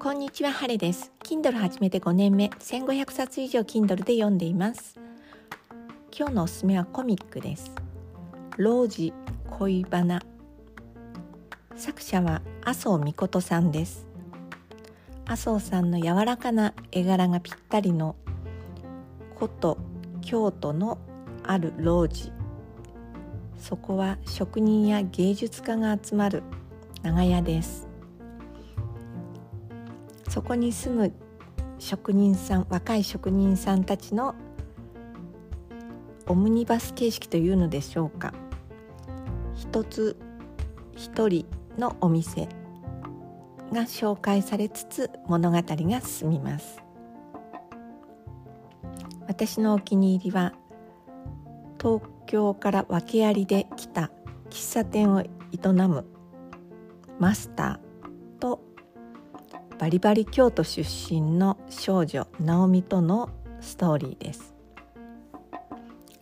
こんにちは、ハレです。Kindle 始めて5年目、1500冊以上 Kindle で読んでいます。今日のおすすめはコミックです。老子恋バナ。作者は麻生美琴さんです。麻生さんの柔らかな絵柄がぴったりの古都京都のある老子。そこは職人や芸術家が集まる長屋です。そこに住む職人さん若い職人さんたちのオムニバス形式というのでしょうか。一つ一人のお店が紹介されつつ物語が進みます。私のお気に入りは東京から訳ありで来た喫茶店を営むマスターバリバリ京都出身の少女ナオミとのストーリーです。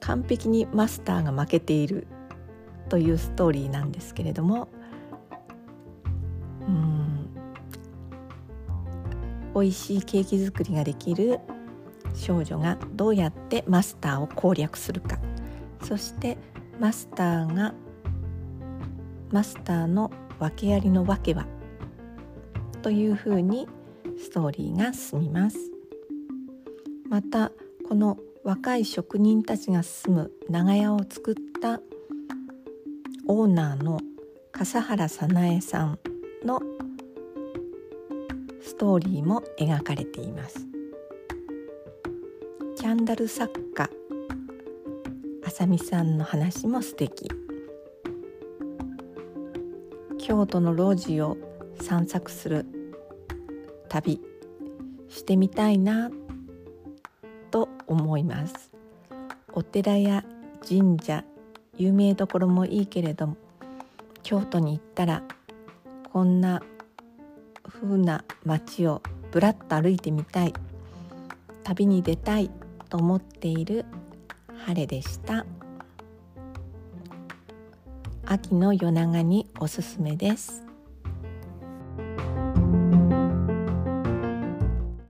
完璧にマスターが負けているというストーリーなんですけれども。うん。美味しいケーキ作りができる少女がどうやってマスターを攻略するか。そしてマスターがマスターの訳ありの訳はというふうにストーリーが進みます。またこの若い職人たちが住む長屋を作ったオーナーの笠原早苗さんのストーリーも描かれています。キャンダル作家浅見さんの話も素敵。京都の老子を散策する旅してみたいなと思います。お寺や神社有名どころもいいけれども京都に行ったらこんな風な街をぶらっと歩いてみたい。旅に出たいと思っている晴れでした。秋の夜長におすすめです。